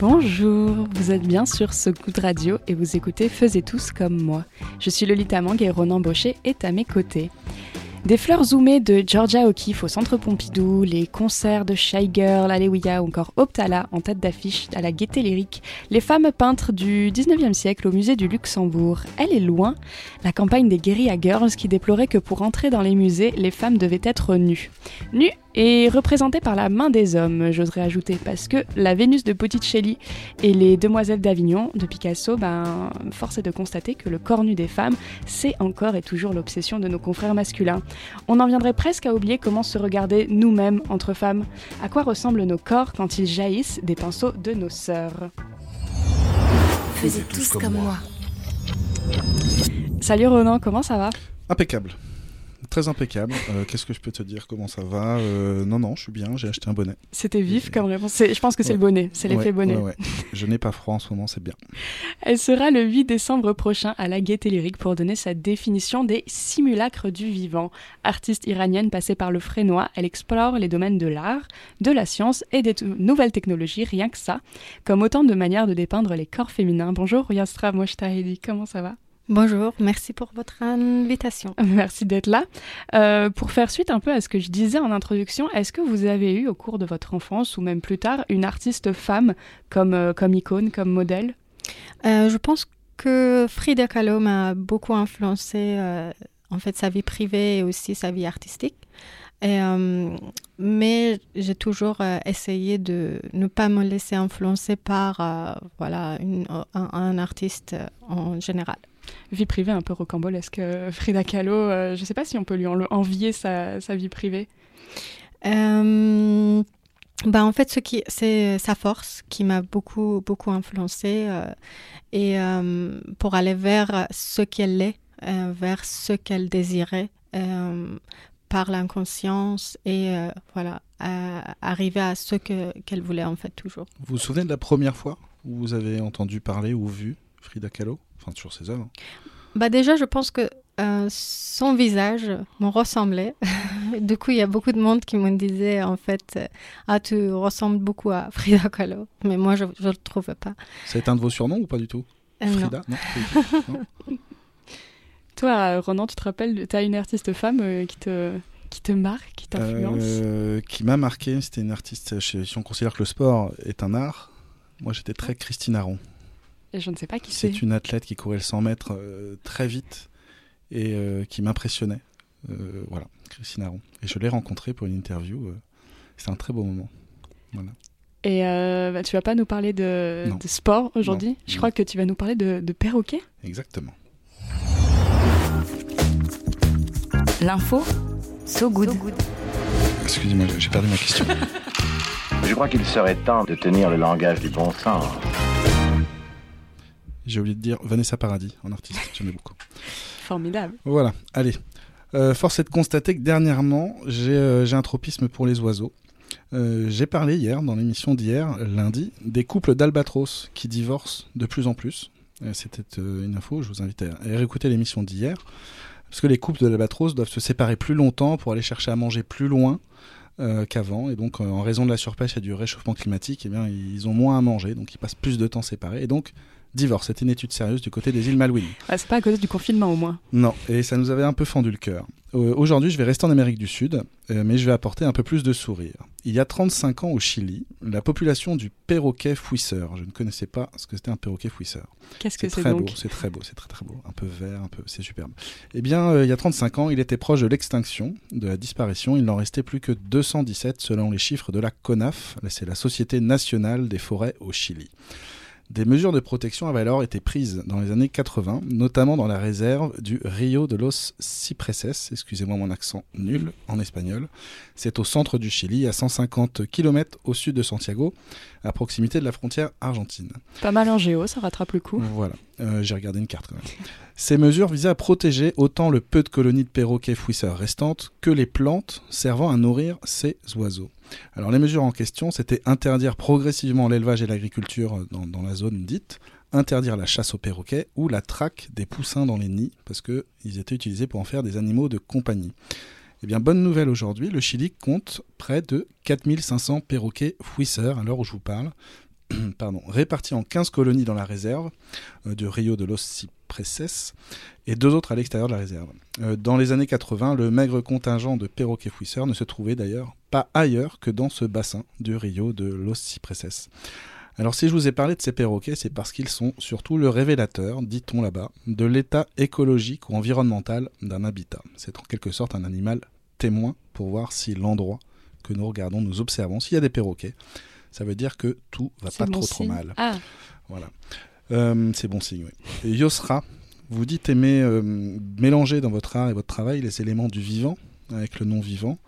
Bonjour, vous êtes bien sur ce coup de radio et vous écoutez Faisez tous comme moi. Je suis Lolita Mang et Ronan Baucher est à mes côtés. Des fleurs zoomées de Georgia O'Keeffe au Centre Pompidou, les concerts de Shy Girl, Alewiya ou encore Optala en tête d'affiche à la Gaieté Lyrique, les femmes peintres du 19e siècle au musée du Luxembourg. Elle est loin, la campagne des Guerilla Girls qui déplorait que pour entrer dans les musées, les femmes devaient être nues. Nues et représentée par la main des hommes, j'oserais ajouter, parce que la Vénus de Botticelli et les Demoiselles d'Avignon de Picasso, ben, force est de constater que le corps nu des femmes, c'est encore et toujours l'obsession de nos confrères masculins. On en viendrait presque à oublier comment se regarder nous-mêmes entre femmes. À quoi ressemblent nos corps quand ils jaillissent des pinceaux de nos sœurs? Faisez tous comme moi. Salut Ronan, comment ça va? Impeccable. Très impeccable. Euh, Qu'est-ce que je peux te dire? Comment ça va? Euh, Non, non, je suis bien. J'ai acheté un bonnet. C'était vif comme réponse. Je pense que c'est le bonnet, c'est l'effet Ouais, bonnet. ouais. Je n'ai pas froid en ce moment, c'est bien. Elle sera le 8 décembre prochain à la Gaieté Lyrique pour donner sa définition des simulacres du vivant. Artiste iranienne passée par le Frénois, elle explore les domaines de l'art, de la science et des nouvelles technologies, rien que ça, comme autant de manières de dépeindre les corps féminins. Bonjour Yastra Moshtahedi, comment ça va? Bonjour, merci pour votre invitation. Merci d'être là. Euh, pour faire suite un peu à ce que je disais en introduction, est-ce que vous avez eu au cours de votre enfance ou même plus tard une artiste femme comme, euh, comme icône, comme modèle? Euh, je pense que Frida Kahlo m'a beaucoup influencé, en fait, sa vie privée et aussi sa vie artistique. Et, mais j'ai toujours essayé de ne pas me laisser influencer par voilà, une- un, un artiste en général. Vie privée un peu rocambolesque. euh, Frida Kahlo, euh, je ne sais pas si on peut lui en- envier sa, sa vie privée. Euh, bah en fait, ce qui, c'est sa force qui m'a beaucoup, beaucoup influencée euh, et euh, pour aller vers ce qu'elle est, euh, vers ce qu'elle désirait euh, par l'inconscience et euh, voilà, à- arriver à ce que, qu'elle voulait en fait toujours. Vous vous souvenez de la première fois où vous avez entendu parler ou vu Frida Kahlo? Enfin, sur ses œuvres. Bah déjà, je pense que euh, son visage me ressemblait. du coup, il y a beaucoup de monde qui me disait en fait, ah tu ressembles beaucoup à Frida Kahlo, mais moi je ne le trouve pas. Ça a été un de vos surnoms ou pas du tout? Euh. Frida? Non. Toi, euh, Ronan, tu te rappelles, tu as une artiste femme euh, qui, te, qui te marque, qui t'influence? Euh, qui m'a marqué, c'était une artiste, si on considère que le sport est un art, moi j'étais très Christine Aron. Et je ne sais pas qui c'est. C'est une athlète qui courait le 100 mètres euh, très vite et euh, qui m'impressionnait. Euh, voilà, Christine Aron. Et je l'ai rencontrée pour une interview. euh, C'était un très beau moment. Voilà. Et euh, bah, tu vas pas nous parler de, sport aujourd'hui? Non, Je non. crois que tu vas nous parler de, de perroquet. Exactement. L'info, so good. Excusez-moi, j'ai- j'ai perdu ma question. Je crois qu'il serait temps de tenir le langage du bon sens. J'ai oublié de dire Vanessa Paradis, en artiste. J'aimais beaucoup. Formidable. Voilà, allez. Euh, force est de constater que dernièrement, j'ai euh, un tropisme pour les oiseaux. Euh, j'ai parlé hier, dans l'émission d'hier, lundi, des couples d'albatros qui divorcent de plus en plus. C'était une info, je vous invite à, à réécouter l'émission d'hier. Parce que les couples d'albatros doivent se séparer plus longtemps pour aller chercher à manger plus loin euh, qu'avant. Et donc, euh, en raison de la surpêche et du réchauffement climatique, eh bien, ils ont moins à manger. Donc, ils passent plus de temps séparés. Et donc, divorce. C'était une étude sérieuse du côté des îles Malouines. Ah, c'est pas à cause du confinement au moins. Non, et ça nous avait un peu fendu le cœur. Euh, Aujourd'hui, je vais rester en Amérique du Sud, euh, mais je vais apporter un peu plus de sourire. Il y a 35 ans au Chili, la population du perroquet fouisseur, je ne connaissais pas ce que c'était un perroquet fouisseur. Qu'est-ce que C'est c'est très beau, c'est très beau, c'est très très beau, un peu vert, un peu, c'est superbe. Eh bien, euh, il y a 35 ans, il était proche de l'extinction, de la disparition. Il n'en restait plus que 217 selon les chiffres de la CONAF, c'est la Société nationale des forêts au Chili. Des mesures de protection avaient alors été prises dans les années 80, notamment dans la réserve du Rio de los Cipreses, excusez-moi mon accent nul en espagnol. C'est au centre du Chili, à 150 km au sud de Santiago, à proximité de la frontière argentine. Pas mal en géo, ça rattrape le coup. Voilà, Euh, j'ai regardé une carte quand même. Ces mesures visaient à protéger autant le peu de colonies de perroquets fouisseurs restantes que les plantes servant à nourrir ces oiseaux. Alors les mesures en question, c'était interdire progressivement l'élevage et l'agriculture dans, la zone dite, interdire la chasse aux perroquets ou la traque des poussins dans les nids, parce qu'ils étaient utilisés pour en faire des animaux de compagnie. Eh bien, bonne nouvelle aujourd'hui, le Chili compte près de 4500 perroquets fouisseurs à l'heure où je vous parle, pardon, répartis en 15 colonies dans la réserve euh, de Rio de los Cipreses et deux autres à l'extérieur de la réserve. Euh, dans les années 80, le maigre contingent de perroquets fouisseurs ne se trouvait d'ailleurs pas ailleurs que dans ce bassin du Rio de los Cipreses. Alors si je vous ai parlé de ces perroquets, c'est parce qu'ils sont surtout le révélateur, dit-on là-bas, de l'état écologique ou environnemental d'un habitat. C'est en quelque sorte un animal témoin pour voir si l'endroit que nous regardons, nous observons, s'il y a des perroquets, ça veut dire que tout va pas bon trop trop mal. Ah, Voilà. Euh, c'est bon signe, oui. Et Yosra, vous dites aimer euh, mélanger dans votre art et votre travail les éléments du vivant avec le non-vivant.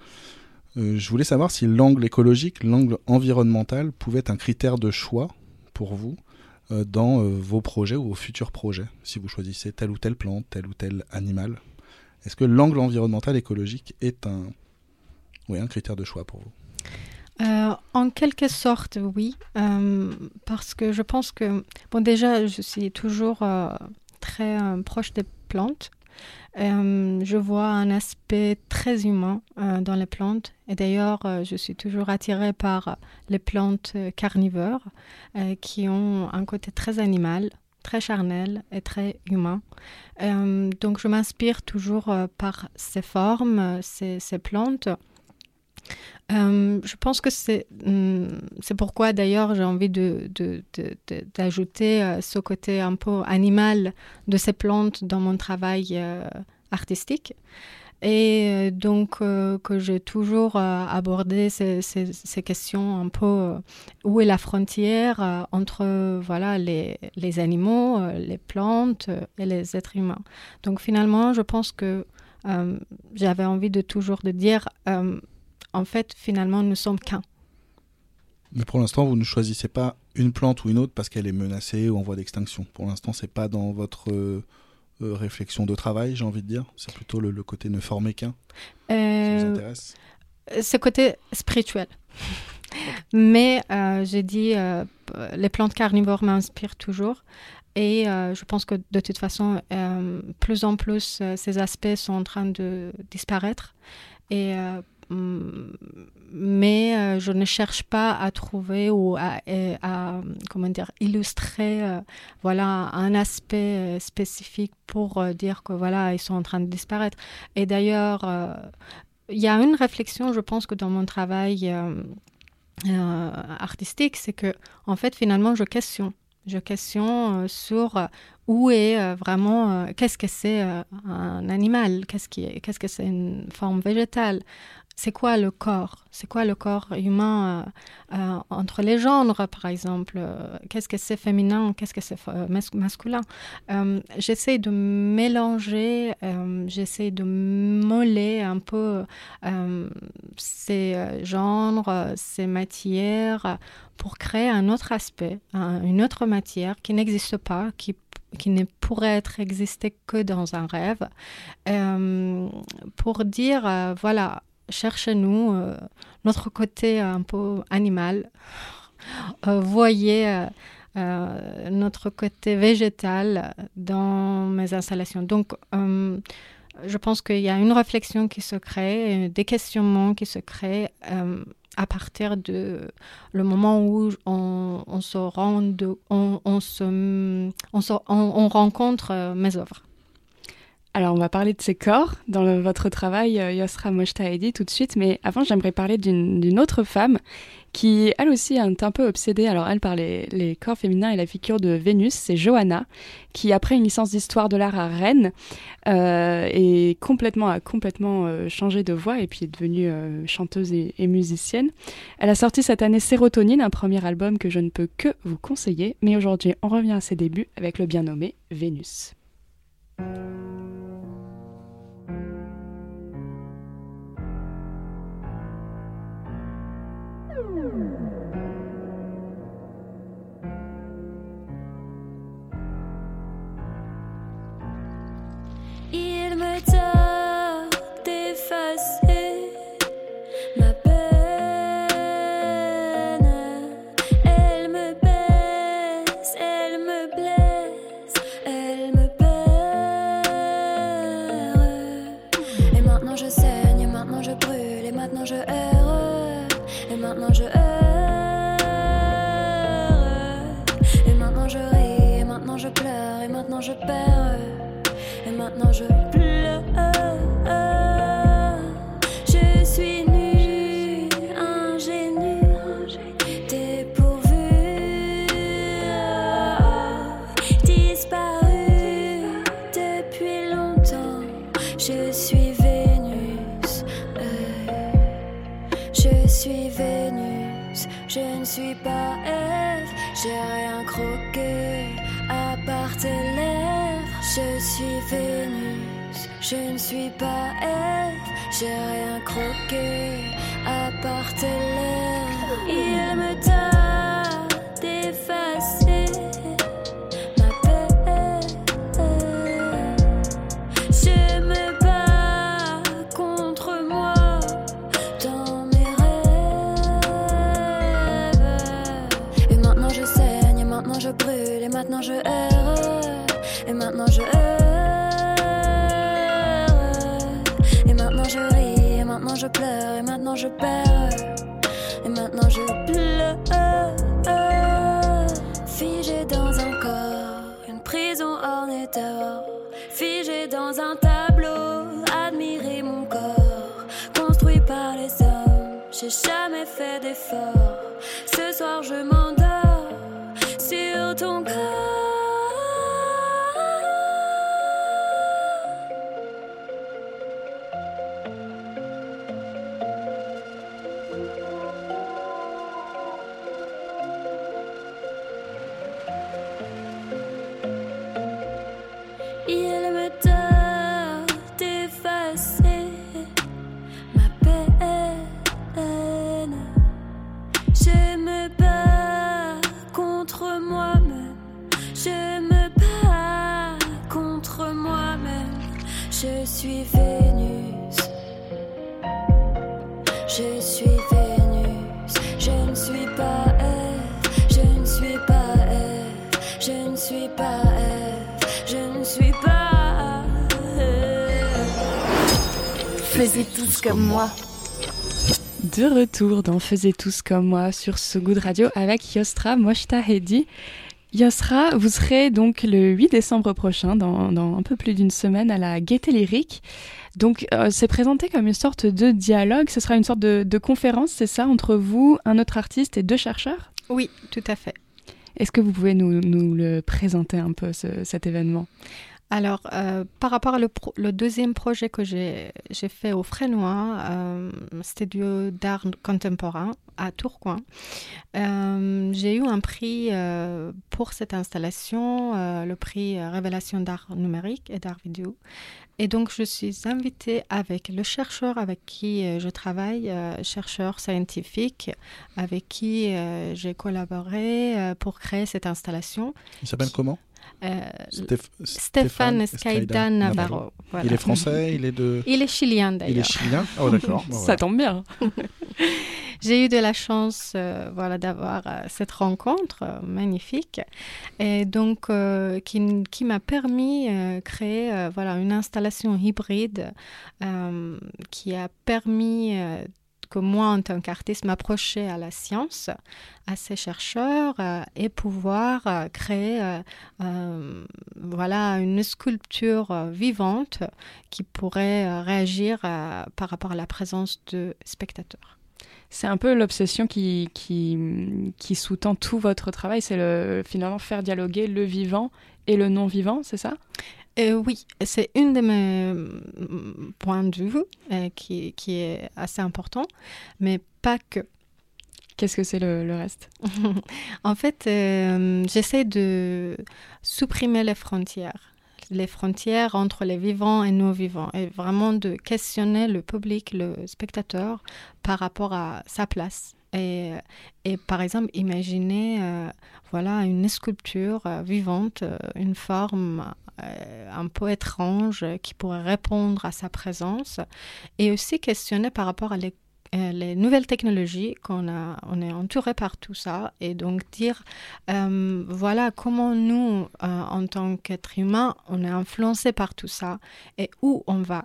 Euh, je voulais savoir si l'angle écologique, l'angle environnemental pouvait être un critère de choix pour vous euh, dans euh, vos projets ou vos futurs projets, si vous choisissez telle ou telle plante, tel ou tel animal. Est-ce que l'angle environnemental écologique est un, oui, un critère de choix pour vous? En quelque sorte, oui, parce que je pense que, bon, déjà, je suis toujours très proche des plantes. Euh, je vois un aspect très humain euh, dans les plantes. Et d'ailleurs, euh, je suis toujours attirée par les plantes carnivores qui ont un côté très animal, très charnel et très humain. Donc, je m'inspire toujours par ces formes, ces plantes. Euh, je pense que c'est hum, c'est pourquoi d'ailleurs j'ai envie de, de- de- d'ajouter euh, ce côté un peu animal de ces plantes dans mon travail euh, artistique. Et donc que j'ai toujours abordé ces, ces- ces questions un peu où est la frontière entre voilà les, les animaux, les plantes et les êtres humains. Donc finalement, je pense que j'avais envie de toujours de dire en fait, finalement, nous sommes qu'un. Mais pour l'instant, vous ne choisissez pas une plante ou une autre parce qu'elle est menacée ou en voie d'extinction. Pour l'instant, c'est pas dans votre euh, euh, réflexion de travail, j'ai envie de dire. C'est plutôt le, le côté ne former qu'un qui vous Euh, intéresse. ce côté spirituel. Mais euh, j'ai dit, euh, les plantes carnivores m'inspirent toujours. Et euh, je pense que de toute façon, euh, plus en plus, euh, ces aspects sont en train de disparaître. Et, euh, mais euh, je ne cherche pas à trouver ou à, à, comment dire, illustrer euh, voilà, un aspect euh, spécifique pour euh, dire que voilà, ils sont en train de disparaître. Et d'ailleurs, euh, il y a une réflexion, je pense que dans mon travail euh, euh, artistique, c'est que en fait finalement je questionne, je questionne euh, sur euh, où est euh, vraiment, euh, qu'est-ce que c'est euh, un animal, qu'est-ce qui est, qu'est-ce que c'est une forme végétale, c'est quoi le corps, c'est quoi le corps humain euh, euh, entre les genres par exemple, euh, qu'est-ce que c'est féminin, qu'est-ce que c'est mas- masculin? J'essaie de mélanger, j'essaie de moller un peu ces genres, ces matières, pour créer un autre aspect, un- une autre matière qui n'existe pas, qui, qui ne pourrait être exister que dans un rêve, pour dire, euh, cherchez-nous euh, notre côté un peu animal, Euh, voyez euh, notre côté végétal dans mes installations. Donc, je pense qu'il y a une réflexion qui se crée, des questionnements qui se créent à partir de le moment où on, se rend, on, se, on, rencontre mes œuvres. Alors, on va parler de ces corps dans votre travail, euh, Yosra Moshtaedi, tout de suite. Mais avant, j'aimerais parler d'une autre femme qui, elle aussi, est un peu obsédée. Alors, elle, par les, corps féminins et la figure de Vénus. C'est Johanna, qui, après une licence d'histoire de l'art à Rennes, euh, est complètement, a complètement euh, changé de voix et puis est devenue chanteuse et, et musicienne. Elle a sorti cette année Sérotonine, un premier album que je ne peux que vous conseiller. Mais aujourd'hui, on revient à ses débuts avec le bien nommé Vénus. Il me tarde d'effacer je erre, et maintenant je erre. Et maintenant je ris, et maintenant je pleure, et maintenant je perds. Et maintenant je pleure. Je ne suis pas Ève, j'ai rien croqué à part tes. Il me tarde d'effacer ma peine. Je me bats contre moi dans mes rêves. Et maintenant je saigne, et maintenant je brûle, et maintenant je erre. Et maintenant je erre. Et maintenant je perds. Et maintenant je pleure. Figé dans un corps, une prison ornée d'or. Figé dans un tableau, admirer mon corps. Construit par les hommes, j'ai jamais fait d'effort. Ce soir je m'endors pas Ève. Je ne suis pas Ève. Faisez tous comme moi. De retour dans Faisez tous comme moi sur ce goût de radio avec Yostra Moshta-Hedi. Yosra, vous serez donc le 8 décembre prochain, dans, dans un peu plus d'une semaine, à la Gaieté Lyrique. Donc, euh, c'est présenté comme une sorte de dialogue. Ce sera une sorte de, de conférence, c'est ça, entre vous, un autre artiste et deux chercheurs? Oui, tout à fait. Est-ce que vous pouvez nous, nous le présenter un peu, ce- cet événement? Alors, euh, par rapport le deuxième projet que j'ai fait au Frénois, euh, studio d'art contemporain à Tourcoing, euh, j'ai eu un prix euh, pour cette installation, le prix Révélation d'art numérique et d'art vidéo. Et donc, je suis invitée avec le chercheur avec qui je travaille, chercheur scientifique, avec qui j'ai collaboré pour créer cette installation. Il s'appelle comment? Stéph- Stéphane Escaida Navarro. voilà. Il est français, il est de. Il est chilien Il est d'ailleurs. chilien? Oh, d'accord. Bon, Ça voilà. tombe bien. J'ai eu de la chance euh, voilà, d'avoir euh, cette rencontre euh, magnifique et donc euh, qui, qui m'a permis de créer euh, voilà, une installation hybride euh, qui a permis que moi, en tant qu'artiste, m'approcher à la science, à ces chercheurs euh, et pouvoir euh, créer euh, voilà, une sculpture vivante qui pourrait réagir par rapport à la présence de spectateurs. C'est un peu l'obsession qui, qui, qui sous-tend tout votre travail, c'est le, finalement faire dialoguer le vivant et le non-vivant, c'est ça? Euh, oui, c'est une de mes mm, points de vue euh, qui, qui, est assez important, mais pas que. Qu'est-ce que c'est le, reste? En fait, euh, j'essaie de supprimer les frontières les frontières entre les vivants et non-vivants et vraiment de questionner le public, le spectateur par rapport à sa place. Et, et par exemple, imaginer voilà, une sculpture vivante, une forme euh, un peu étrange qui pourrait répondre à sa présence et aussi questionner par rapport à les, euh, les nouvelles technologies qu'on a, on est entouré par tout ça et donc dire euh, voilà comment nous en tant qu'être humain on est influencé par tout ça et où on va.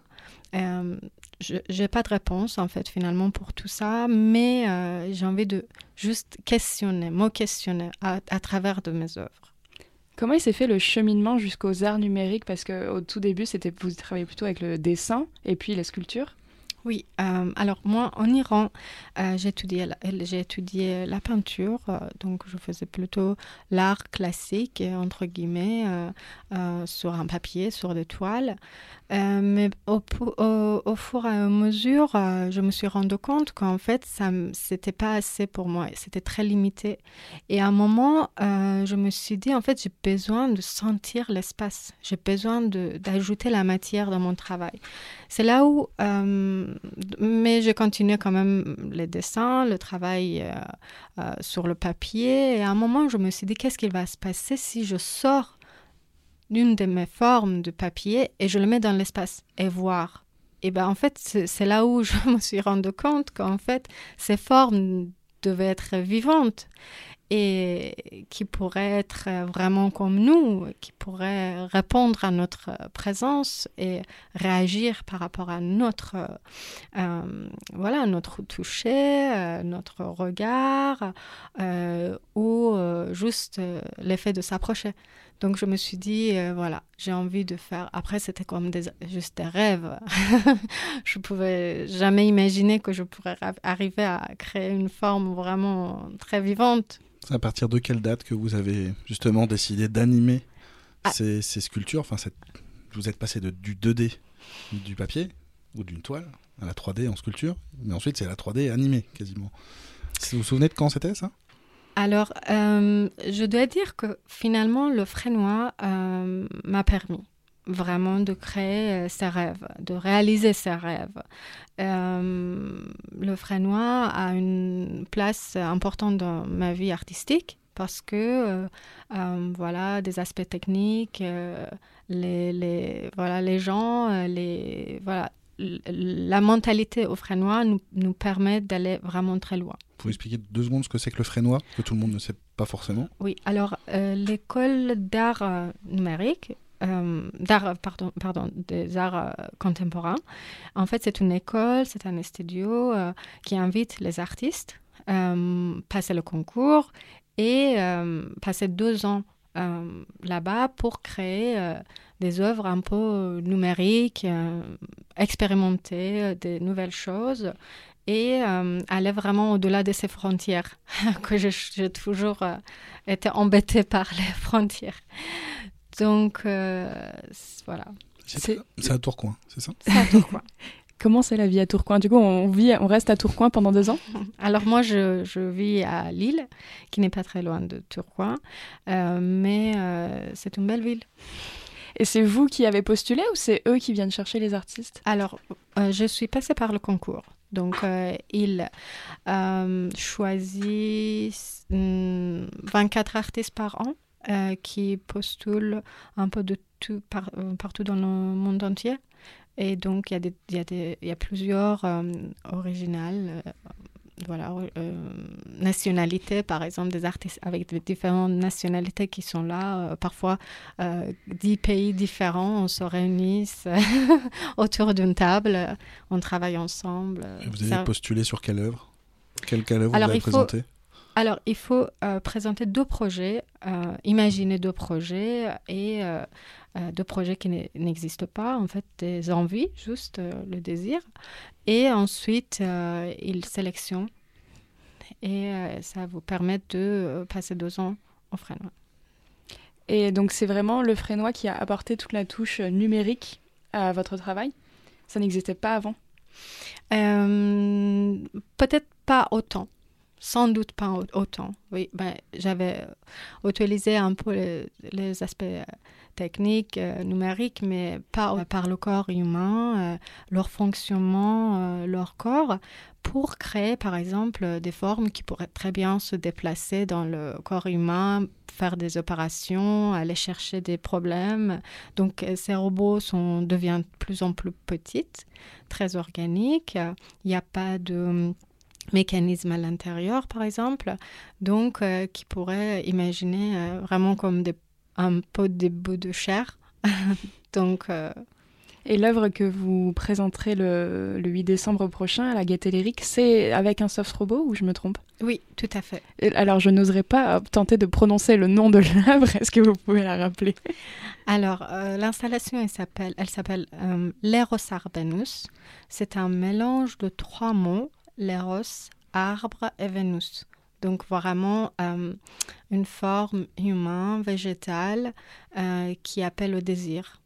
je n'ai pas de réponse en fait finalement pour tout ça, mais j'ai envie de juste questionner, me questionner à, à travers de mes œuvres. Comment il s'est fait le cheminement jusqu'aux arts numériques? Parce qu'au tout début, c'était vous travaillez plutôt avec le dessin et puis les sculptures. Oui, euh, alors moi en Iran, euh, j'ai étudié, j'ai étudié la peinture, euh, donc je faisais plutôt l'art classique, entre guillemets, sur un papier, sur des toiles. Mais au, fur et à mesure, je me suis rendu compte qu'en fait, ça c'était pas assez pour moi, c'était très limité. Et à un moment, je me suis dit, en fait, j'ai besoin de sentir l'espace, j'ai besoin d'ajouter la matière dans mon travail. C'est là où mais j'ai continué quand même les dessins, le travail euh, euh, sur le papier. Et à un moment, je me suis dit, qu'est-ce qui va se passer si je sors d'une de mes formes de papier et je le mets dans l'espace et voir. Et ben en fait, c'est là où je me suis rendu compte qu'en fait, ces formes devaient être vivantes et qui pourrait être vraiment comme nous, qui pourrait répondre à notre présence et réagir par rapport à notre, euh, voilà, notre toucher, euh, notre regard, euh, ou juste l'effet de s'approcher. Donc je me suis dit, voilà, j'ai envie de faire. Après, c'était comme des, juste des rêves. je pouvais jamais imaginer que je pourrais arriver à créer une forme vraiment très vivante. C'est à partir de quelle date que vous avez justement décidé d'animer ah. ces, sculptures? Enfin, Vous êtes passé de, du 2D, du papier ou d'une toile, à la 3D en sculpture, mais ensuite c'est la 3D animée quasiment. Vous vous souvenez de quand c'était ça? Alors, euh, je dois dire que finalement, le frénois euh, m'a permis vraiment de créer euh, ses rêves, de réaliser ses rêves. Le frénois a une place importante dans ma vie artistique parce que voilà des aspects techniques, les, les, voilà les gens, les voilà la mentalité au frénois nous, nous permet d'aller vraiment très loin. Vous pouvez expliquer deux secondes ce que c'est que le frénois, que tout le monde ne sait pas forcément? Oui, alors l'école d'art numérique euh, d'art, pardon, pardon, des arts euh, contemporains. En fait, c'est une école, c'est un studio euh, qui invite les artistes à passer le concours et passer deux ans là-bas pour créer des œuvres un peu numériques, expérimenter des nouvelles choses et aller vraiment au-delà de ces frontières, que j'ai toujours été embêtée par les frontières. Donc, euh, voilà. C'est à Tourcoing, c'est ça? C'est à Tourcoing. Comment c'est la vie à Tourcoing? Du coup, on, vit, on reste à Tourcoing pendant deux ans? Alors moi, je, je vis à Lille, qui n'est pas très loin de Tourcoing, euh, mais euh, c'est une belle ville. Et c'est vous qui avez postulé ou c'est eux qui viennent chercher les artistes? Alors, je suis passée par le concours. Donc, ils choisissent 24 artistes par an euh, qui postulent un peu de tout euh, partout dans le monde entier. Et donc, il y, a y, y, a plusieurs euh, originales voilà, nationalités, par exemple, des artistes avec différentes nationalités qui sont là. parfois, dix pays différents, on se réunit autour d'une table, on travaille ensemble. vous avez postulé sur quelle œuvre? Quelle, œuvre vous avez présenté alors, il faut présenter deux projets, imaginer deux projets et euh, de projets qui n'existent pas, en fait, des envies, juste euh, le désir. Et ensuite, euh, ils sélectionnent et ça vous permet de passer deux ans au frénois. Et donc, c'est vraiment le frénois qui a apporté toute la touche numérique à votre travail? Ça n'existait pas avant? Peut-être pas autant. Sans doute pas autant. Oui, ben, j'avais utilisé un peu les, aspects techniques, euh, numériques, mais pas par le corps humain, euh, leur fonctionnement, euh, leur corps, pour créer par exemple des formes qui pourraient très bien se déplacer dans le corps humain, faire des opérations, aller chercher des problèmes. Donc ces robots sont, deviennent de plus en plus petites, très organiques. Il n'y a pas de mécanisme à l'intérieur, par exemple, donc qui pourrait imaginer vraiment comme des un peu des bouts de chair. Donc. Euh, Et l'œuvre que vous présenterez le, le, 8 décembre prochain à la Gaîté Lyrique, c'est avec un soft robot ou je me trompe? Oui, tout à fait. alors, je n'oserais pas tenter de prononcer le nom de l'œuvre. Est-ce que vous pouvez la rappeler? Alors, euh, l'installation, elle s'appelle, elle s'appelle euh, L'Eros Arbenus. C'est un mélange de trois mots, l'Eros, arbre et Vénus. Donc vraiment euh, une forme humaine, végétale, euh, qui appelle au désir.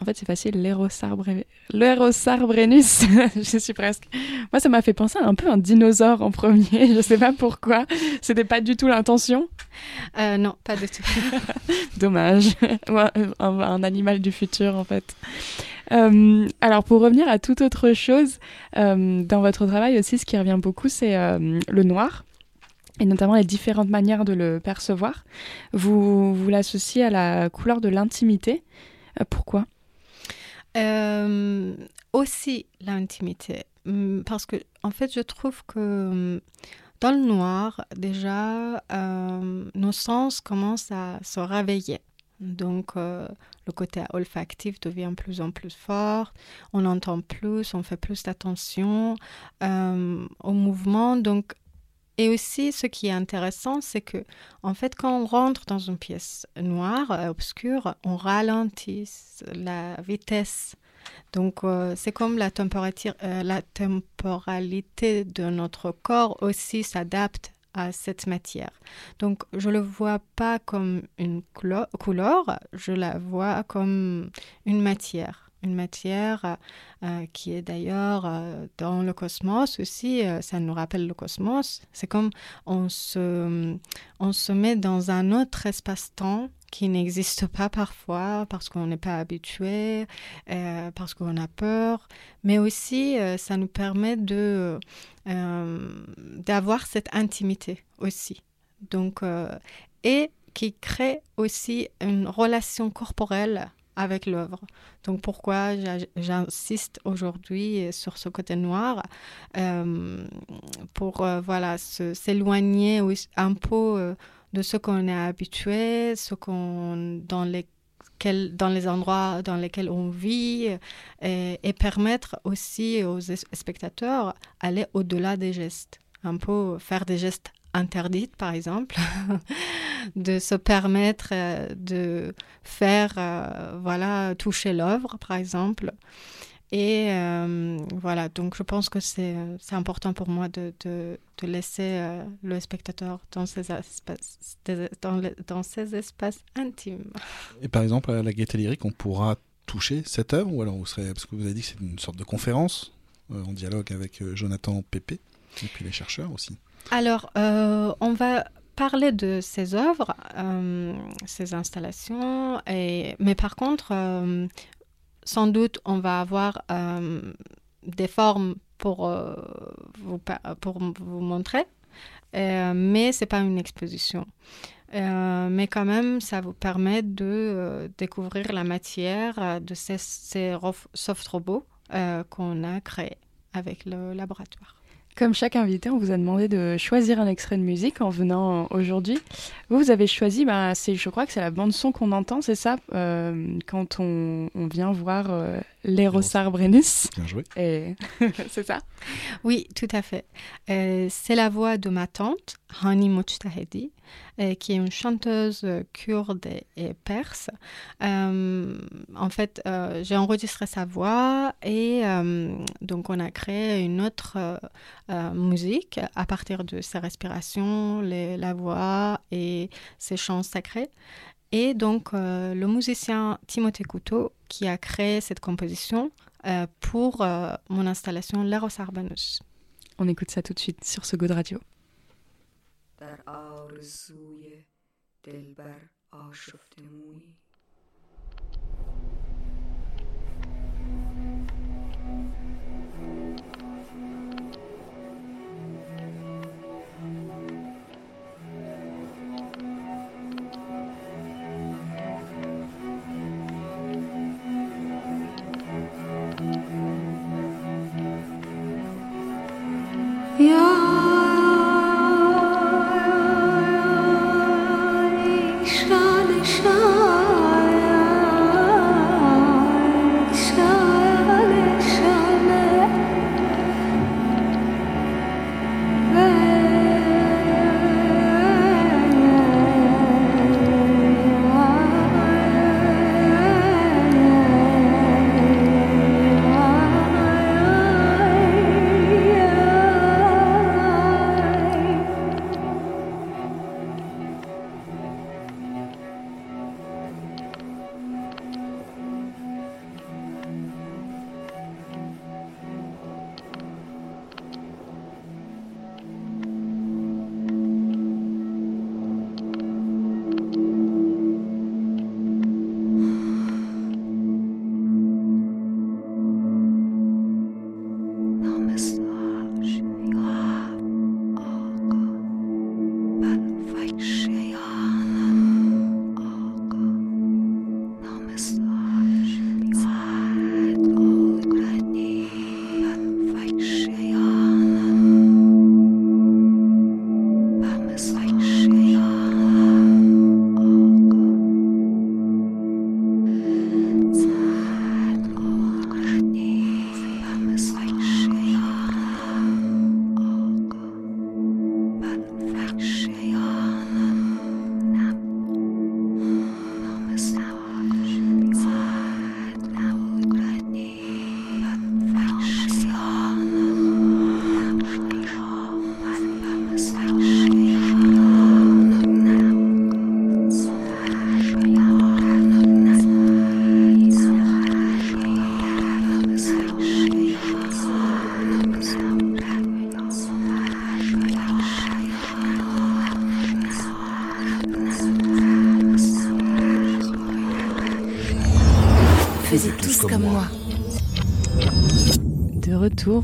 En fait, c'est facile, l'Erosarbrenus. je suis presque. Moi, ça m'a fait penser un peu à un dinosaure en premier. Je ne sais pas pourquoi. C'était pas du tout l'intention. Euh, non, pas du tout. Dommage. un, un, animal du futur, en fait. Alors, pour revenir à toute autre chose, dans votre travail aussi, ce qui revient beaucoup, c'est le noir et notamment les différentes manières de le percevoir. Vous, vous l'associez à la couleur de l'intimité. Euh, pourquoi? Euh, Aussi l'intimité. Hum, parce que, en fait, je trouve que hum, dans le noir, déjà, euh, nos sens commencent à se réveiller. Donc, le côté olfactif devient plus en plus fort, on entend plus, on fait plus d'attention au mouvement. Donc, et aussi, ce qui est intéressant, c'est que, en fait, quand on rentre dans une pièce noire, euh, obscure, on ralentit la vitesse. Donc, euh, c'est comme la, euh, la temporalité de notre corps aussi s'adapte à cette matière. Donc, je le vois pas comme une couleur, je la vois comme une matière une matière euh, qui est d'ailleurs euh, dans le cosmos aussi, euh, ça nous rappelle le cosmos. C'est comme on se, on se met dans un autre espace-temps qui n'existe pas parfois parce qu'on n'est pas habitué, parce qu'on a peur, mais aussi ça nous permet de d'avoir cette intimité aussi. Donc et qui crée aussi une relation corporelle avec l'œuvre. Donc pourquoi j'insiste aujourd'hui sur ce côté noir euh, pour euh, voilà s'éloigner un peu euh, de ce qu'on est habitué, ce qu'on dans les dans les endroits dans lesquels on vit et, et permettre aussi aux spectateurs aller au-delà des gestes, un peu faire des gestes interdite, par exemple, de se permettre euh, de faire, euh, voilà, toucher l'œuvre, par exemple. Et euh, voilà, donc je pense que c'est important pour moi de, de, de laisser le spectateur dans ces espaces, dans, dans ces espaces intimes. Et par exemple, à la Gaîté Lyrique, on pourra toucher cette œuvre ou alors vous serez, parce que vous avez dit que c'est une sorte de conférence en dialogue avec Jonathan Pépé et puis les chercheurs aussi. Alors, on va parler de ces œuvres, euh, ces installations, et, mais par contre, euh, sans doute, on va avoir des formes pour, vous, pour vous montrer, mais ce n'est pas une exposition. mais quand même, ça vous permet de découvrir la matière de ces soft robots qu'on a créés avec le laboratoire. Comme chaque invité, on vous a demandé de choisir un extrait de musique en venant aujourd'hui. Vous, vous avez choisi, bah, c'est, je crois que c'est la bande son qu'on entend, c'est ça, euh, quand on, on, vient voir euh, l'Erosar Brennus. Bien joué. Et c'est ça? Oui, tout à fait. Euh, c'est la voix de ma tante, Hani Mojtahedi, euh, qui est une chanteuse kurde et perse. Euh, en fait, euh, j'ai enregistré sa voix et euh, donc on a créé une autre euh, musique à partir de ses respirations, la voix et ses chants sacrés. Et donc le musicien Timothée Couteau qui a créé cette composition pour mon installation L'Eros Arbanus. On écoute ça tout de suite sur ce Good Radio. در آرزوی دلبر آشفته مویی.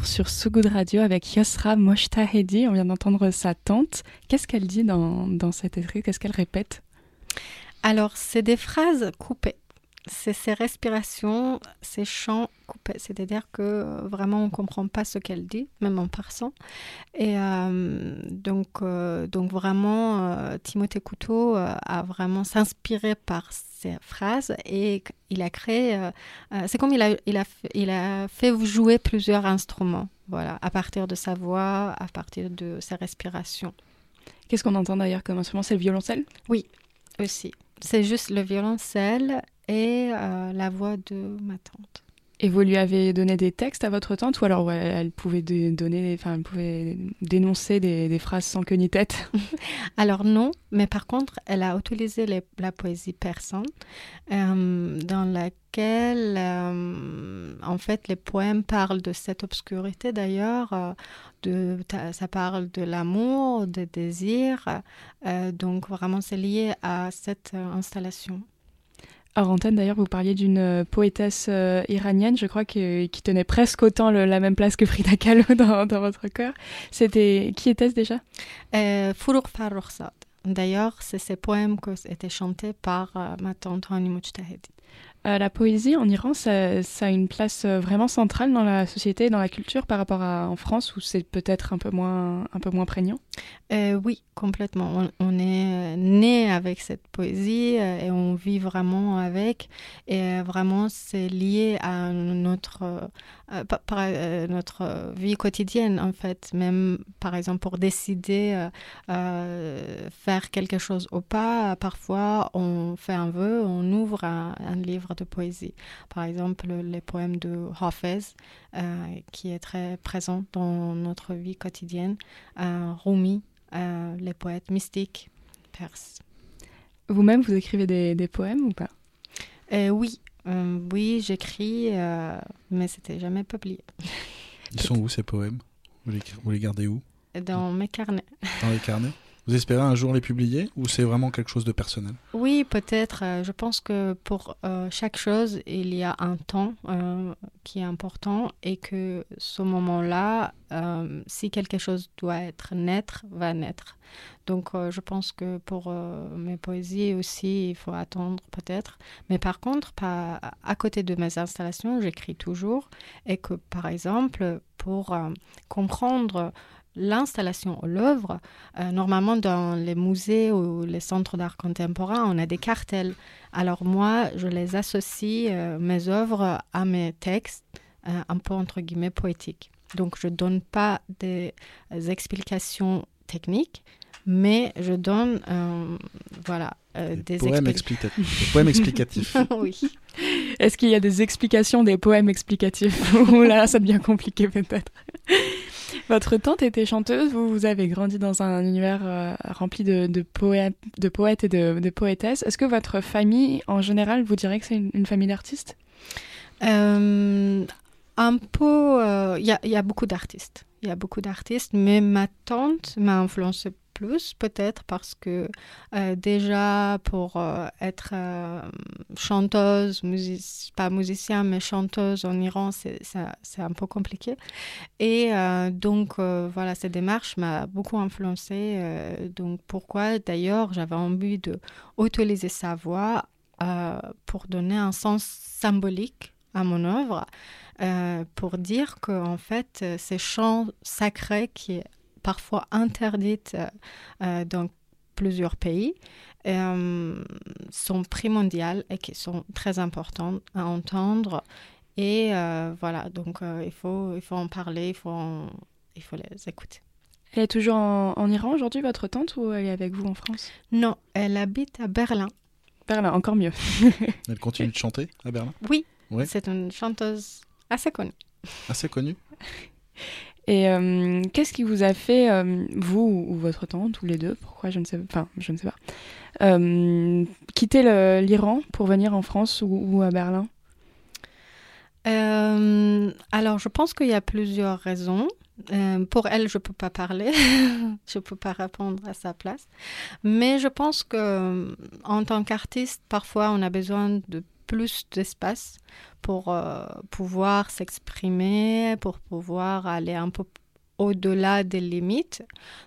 Sur So Good Radio avec Yosra Moshtahedi. On vient d'entendre sa tante. Qu'est-ce qu'elle dit dans, dans cet écrit Qu'est-ce qu'elle répète? Alors, c'est des phrases coupées. C'est ses respirations, ses chants coupés. C'est-à-dire que euh, vraiment, on ne comprend pas ce qu'elle dit, même en passant. Et euh, donc, euh, donc, vraiment, Timothée Couteau a vraiment s'inspiré par ces phrases et il a créé. C'est comme il a, il, a, il a fait jouer plusieurs instruments, voilà, à partir de sa voix, à partir de sa respiration. Qu'est-ce qu'on entend d'ailleurs comme instrument? C'est le violoncelle? Oui, aussi. C'est juste le violoncelle et euh, la voix de ma tante. Et vous lui avez donné des textes à votre tante ou alors ouais, elle pouvait donner, enfin elle pouvait dénoncer des, des, phrases sans queue ni tête? Alors non, mais par contre elle a utilisé les, la poésie persane euh, dans laquelle euh, en fait les poèmes parlent de cette obscurité d'ailleurs, euh, de, ça parle de l'amour, des désirs, donc vraiment c'est lié à cette installation. Hors d'ailleurs, vous parliez d'une euh, poétesse euh, iranienne, je crois, qui tenait presque autant la même place que Frida Kahlo dans, votre cœur. C'était qui était-ce déjà? Euh, Fourouk Farrokhzad. D'ailleurs, c'est ces poèmes qui étaient chantés par ma tante Hani Mujtahedi. Euh, la poésie en Iran, ça, a une place euh, vraiment centrale dans la société, dans la culture par rapport à en France où c'est peut-être un peu moins, un peu moins prégnant? Euh, oui, complètement. On, est né avec cette poésie et on vit vraiment avec. Et vraiment, c'est lié à notre, notre vie quotidienne, en fait. Même, par exemple, pour décider faire quelque chose ou pas, parfois, on fait un vœu, on ouvre un livre de poésie. Par exemple, les poèmes de Hafez, euh, qui est très présent dans notre vie quotidienne. Euh, Rumi, euh, les poètes mystiques perses. Vous-même, vous écrivez des, des, poèmes ou pas? Oui, oui, j'écris, mais c'était jamais publié. Ils sont où ces poèmes? Vous les, vous les gardez où? Dans mes carnets. Dans les carnets? Vous espérez un jour les publier ou c'est vraiment quelque chose de personnel? Oui, peut-être. Je pense que pour euh, chaque chose, il y a un temps euh, qui est important et que ce moment-là, euh, si quelque chose doit être naître, va naître. Donc je pense que pour mes poésies aussi, il faut attendre peut-être. Mais par contre, pas, à côté de mes installations, j'écris toujours et que par exemple, pour comprendre l'installation ou l'œuvre, euh, normalement dans les musées ou les centres d'art contemporain, on a des cartels. Alors moi, je les associe, euh, mes œuvres, à mes textes, euh, un peu entre guillemets poétiques. Donc je ne donne pas des explications techniques, mais je donne euh, voilà, des, des poèmes, expli des poèmes explicatifs. oui. Est-ce qu'il y a des explications des poèmes explicatifs? Ou là, ça devient compliqué peut-être. Votre tante était chanteuse, vous, avez grandi dans un univers euh, rempli de, poètes, et de, poétesses. Est-ce que votre famille, en général, vous dirait que c'est une, famille d'artistes? Euh, Un peu, il euh, y, y, a beaucoup d'artistes. Il y a beaucoup d'artistes, mais ma tante m'a influencé plus, peut-être parce que euh, déjà pour euh, être euh, chanteuse, music pas musicien, mais chanteuse en Iran, c'est un peu compliqué. Et donc voilà, cette démarche m'a beaucoup influencée. Donc pourquoi d'ailleurs j'avais envie de utiliser sa voix pour donner un sens symbolique à mon œuvre, pour dire que en fait ces chants sacrés qui parfois interdites euh, dans plusieurs pays euh, sont primordiales et qui sont très importantes à entendre. Et euh, voilà, donc euh, il, faut, il faut en parler, il faut, en, il faut les écouter. Elle est toujours en, en Iran aujourd'hui, votre tante, ou elle est avec vous en France? Non, elle habite à Berlin. Berlin, encore mieux. elle continue de chanter à Berlin? Oui, ouais. c'est une chanteuse assez connue. Assez connue? et euh, qu'est-ce qui vous a fait, euh, vous ou votre tante, ou les deux, pourquoi je ne sais, enfin, je ne sais pas, euh, quitter l'Iran pour venir en France ou, à Berlin? Alors, je pense qu'il y a plusieurs raisons. Pour elle, je ne peux pas parler, je ne peux pas répondre à sa place. Mais je pense que en tant qu'artiste, parfois, on a besoin de plus d'espace pour euh, pouvoir s'exprimer, pour pouvoir aller un peu au-delà des limites.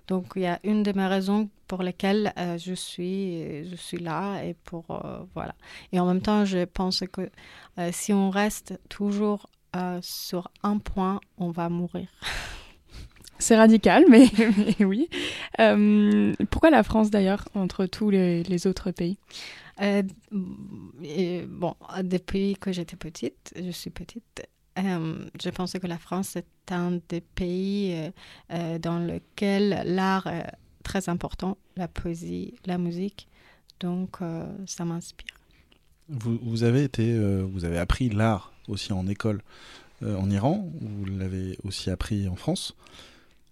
Donc, il y a une de mes raisons pour lesquelles euh, je, suis, je suis là. Et, pour, euh, voilà. et en même temps, je pense que si on reste toujours sur un point, on va mourir. C'est radical, mais, oui. pourquoi la France d'ailleurs, entre tous les autres pays? Euh, et, bon, depuis que j'étais petite, je suis petite, euh, je pensais que la France est un des pays euh, dans lequel l'art est très important, la poésie, la musique. Donc, ça m'inspire. Vous, avez été, vous avez appris l'art aussi en école en Iran, vous l'avez aussi appris en France?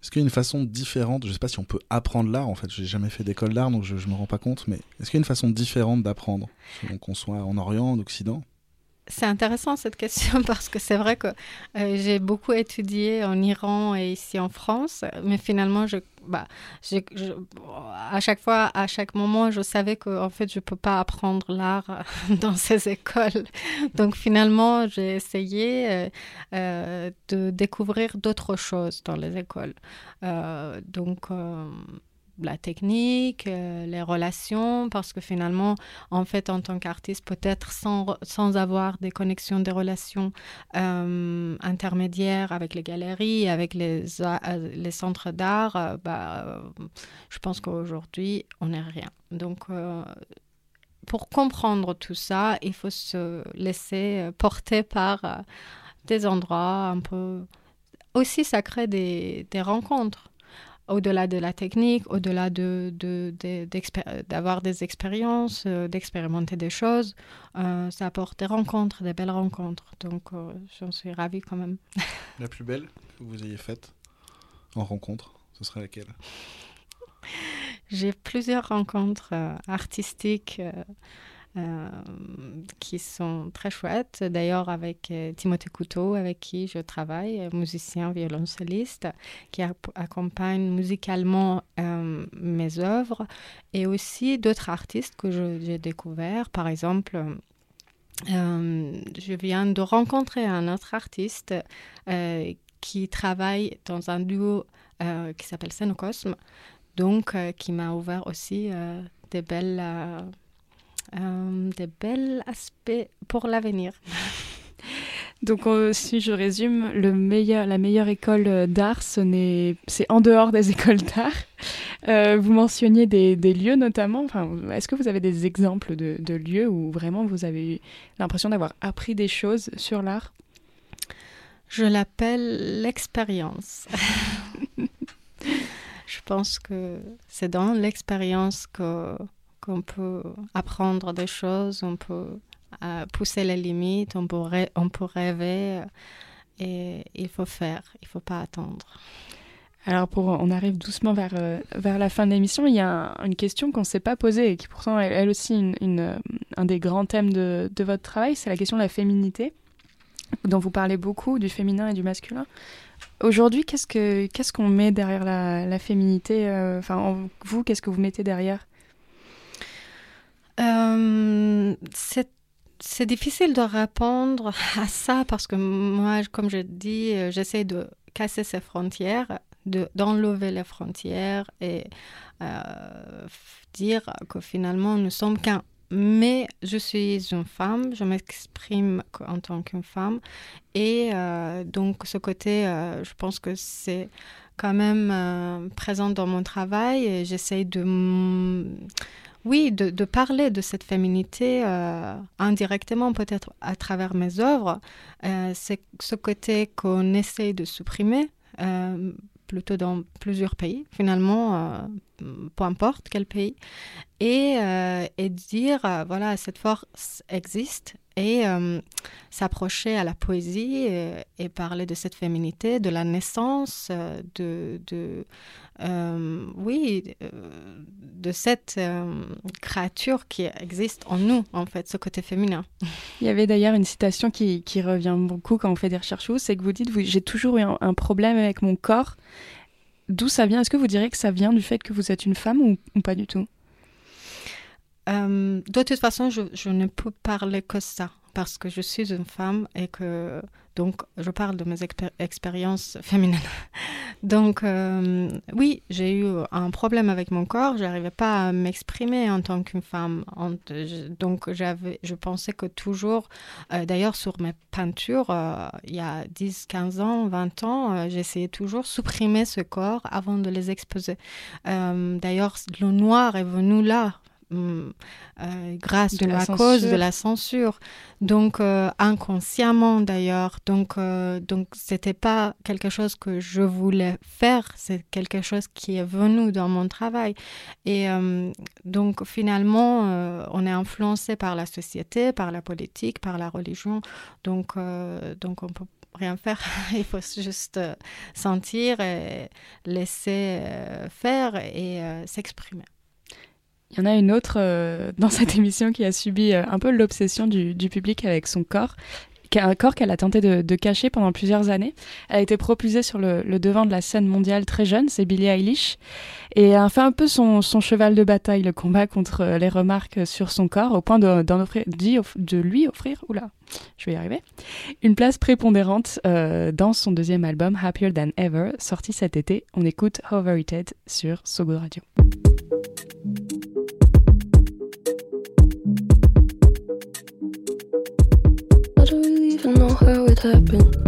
Est-ce qu'il y a une façon différente, je ne sais pas si on peut apprendre l'art, en fait, je n'ai jamais fait d'école d'art, donc je ne me rends pas compte, mais est-ce qu'il y a une façon différente d'apprendre, selon qu'on soit en Orient, en Occident? C'est intéressant cette question parce que c'est vrai que euh, j'ai beaucoup étudié en Iran et ici en France, mais finalement, je, bah, à chaque fois, à chaque moment, je savais que en fait, je peux pas apprendre l'art dans ces écoles. Donc finalement, j'ai essayé euh, euh, de découvrir d'autres choses dans les écoles. Euh, donc la technique, euh, les relations, parce que finalement, en fait, en tant qu'artiste, peut-être sans, sans avoir des connexions, des relations euh, intermédiaires avec les galeries, avec les, les centres d'art, bah, je pense qu'aujourd'hui, on n'est rien. Donc, pour comprendre tout ça, il faut se laisser porter par des endroits un peu... Aussi, ça crée des, des rencontres au-delà de la technique, au-delà de, d'avoir des expériences, euh, d'expérimenter des choses, euh, ça apporte des rencontres, des belles rencontres. Donc, euh, j'en suis ravie quand même. La plus belle que vous ayez faite en rencontre, ce serait laquelle? J'ai plusieurs rencontres artistiques euh, qui sont très chouettes. D'ailleurs, avec euh, Timothée Couteau, avec qui je travaille, musicien, violoncelliste, qui accompagne musicalement euh, mes œuvres, et aussi d'autres artistes que j'ai découverts. Par exemple, je viens de rencontrer un autre artiste qui travaille dans un duo qui s'appelle Scénocosme, donc qui m'a ouvert aussi des belles euh, des bels aspects pour l'avenir. Donc, euh, si je résume, le meilleur, la meilleure école euh, d'art, c'est en dehors des écoles d'art. vous mentionniez des, des, lieux notamment. Enfin, Est-ce que vous avez des exemples de, de lieux où vraiment vous avez eu l'impression d'avoir appris des choses sur l'art? Je l'appelle l'expérience. je pense que c'est dans l'expérience que on peut apprendre des choses, on peut euh, pousser les limites, on peut, rêver euh, et il faut faire, il faut pas attendre. Alors pour, on arrive doucement vers, euh, vers la fin de l'émission. Il y a une question qu'on ne s'est pas posée et qui pourtant est elle aussi une, un des grands thèmes de, de votre travail, c'est la question de la féminité, dont vous parlez beaucoup, du féminin et du masculin. Aujourd'hui, qu'est-ce qu'on qu'est-ce qu'on met derrière la féminité Enfin, vous, qu'est-ce que vous mettez derrière? Euh, c'est difficile de répondre à ça parce que moi, comme je dis, euh, j'essaie de casser ces frontières, d'enlever les frontières et euh, dire que finalement nous sommes qu'un. Mais je suis une femme, je m'exprime en tant qu'une femme et donc ce côté, je pense que c'est quand même présent dans mon travail et j'essaie de oui, de, parler de cette féminité euh, indirectement, peut-être à travers mes œuvres, euh, c'est ce côté qu'on essaie de supprimer, euh, plutôt dans plusieurs pays, finalement, peu importe quel pays, et, et dire, voilà, cette force existe et s'approcher à la poésie et, parler de cette féminité, de la naissance, de, euh, oui, euh, de cette euh, créature qui existe en nous, en fait, ce côté féminin. Il y avait d'ailleurs une citation qui, qui, revient beaucoup quand on fait des recherches, c'est que vous dites, j'ai toujours eu un, problème avec mon corps. D'où ça vient? Est-ce que vous direz que ça vient du fait que vous êtes une femme ou, pas du tout? De toute façon, je, je ne peux parler que ça parce que je suis une femme et que donc je parle de mes expériences féminines. Donc euh, oui, j'ai eu un problème avec mon corps, j'arrivais pas à m'exprimer en tant qu'une femme. Donc j'avais, je pensais que toujours, euh, d'ailleurs sur mes peintures, euh, il y a 10, 15 ans, 20 ans, j'essayais toujours supprimer ce corps avant de les exposer. d'ailleurs, le noir est venu là euh, grâce de la à cause de la censure. Donc euh, inconsciemment d'ailleurs. Donc euh, donc c'était pas quelque chose que je voulais faire. C'est quelque chose qui est venu dans mon travail. Et donc finalement on est influencé par la société, par la politique, par la religion. Donc donc on peut rien faire. Il faut juste sentir et laisser faire et s'exprimer. Il y en a une autre euh, dans cette émission qui a subi euh, un peu l'obsession du, public avec son corps, un corps qu'elle a tenté de, cacher pendant plusieurs années. Elle a été propulsée sur le, devant de la scène mondiale très jeune, c'est Billie Eilish, et a fait un peu son, cheval de bataille, le combat contre les remarques sur son corps, au point de, offrir, de lui offrir, oula, je vais y arriver, une place prépondérante euh, dans son deuxième album Happier Than Ever, sorti cet été. On écoute Overrated sur Sogo Radio. Even know how it happened.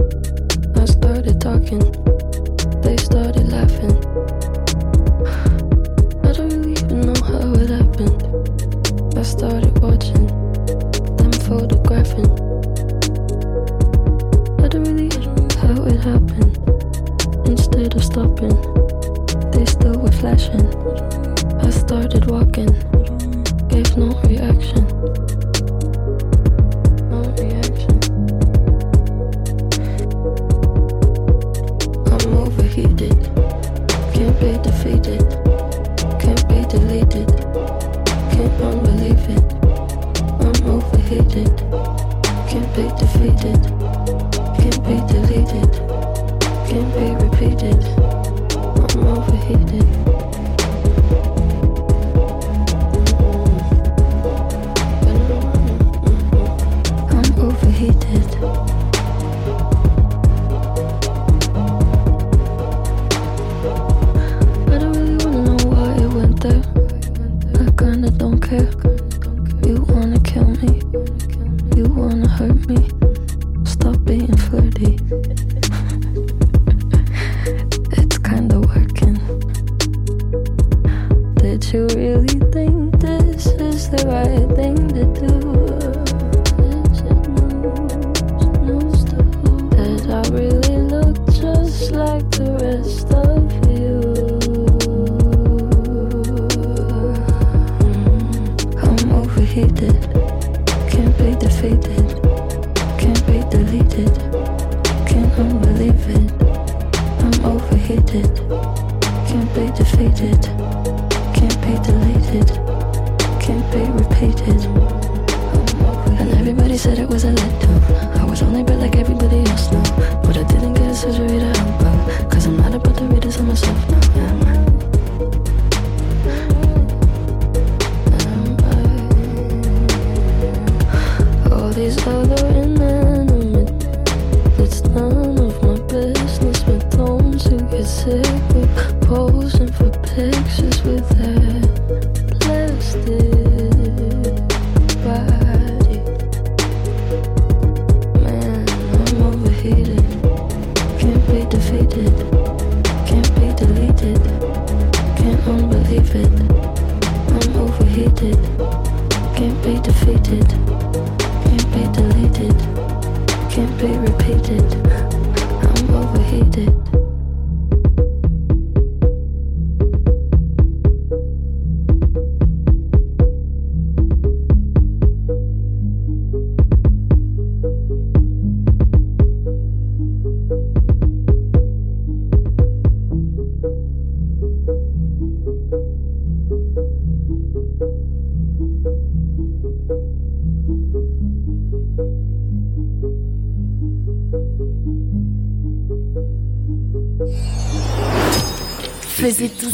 think this is the right thing to do.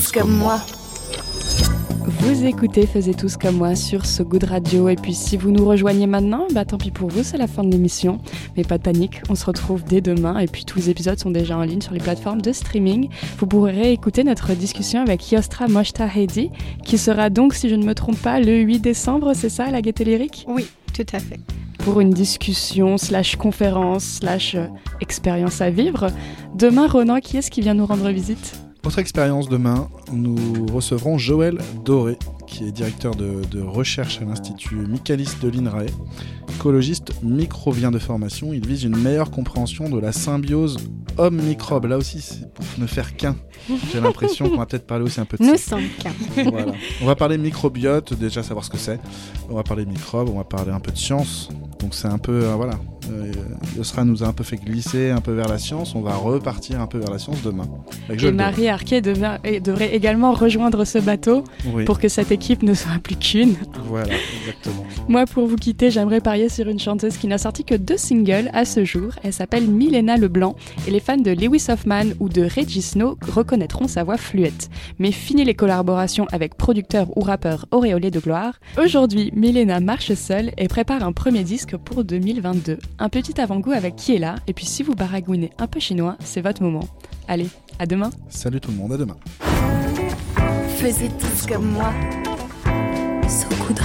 Tous comme moi. Vous écoutez Faisez tous comme moi sur ce goût de radio. Et puis si vous nous rejoignez maintenant, bah tant pis pour vous, c'est la fin de l'émission. Mais pas de panique, on se retrouve dès demain. Et puis tous les épisodes sont déjà en ligne sur les plateformes de streaming. Vous pourrez réécouter notre discussion avec Yostra Moshta Hedi, qui sera donc, si je ne me trompe pas, le 8 décembre, c'est ça, la Gaieté Lyrique? Oui, tout à fait. Pour une discussion, slash conférence, slash euh, expérience à vivre. Demain, Ronan, qui est-ce qui vient nous rendre visite? Autre expérience demain, nous recevrons Joël Doré, qui est directeur de, recherche à l'Institut Michaelis de l'INRAE, écologiste microvien de formation. Il vise une meilleure compréhension de la symbiose homme-microbe. Là aussi, c'est pour ne faire qu'un. J'ai l'impression qu'on va peut-être parler aussi un peu de Nous sommes qu'un. On va parler microbiote, déjà savoir ce que c'est. On va parler de microbes, on va parler un peu de science. Donc c'est un peu, euh, voilà, Euh, Yosra nous a un peu fait glisser un peu vers la science. On va repartir un peu vers la science demain. Et. Marie Arquet devrait également rejoindre ce bateau Oui. pour que cette équipe ne soit plus qu'une. Voilà, exactement. Moi, pour vous quitter, j'aimerais parier sur une chanteuse qui n'a sorti que deux singles à ce jour. Elle s'appelle Milena Leblanc et les fans de Lewis Hoffman ou de Reggie Snow reconnaîtront sa voix fluette. Mais fini les collaborations avec producteurs ou rappeurs auréolés de gloire. Aujourd'hui, Milena marche seule et prépare un premier disque pour 2022. Un petit avant-goût avec qui est là, et puis si vous baragouinez un peu chinois, c'est votre moment. Allez, à demain Salut tout le monde, à demain. Faisais tous comme moi. Sous coup de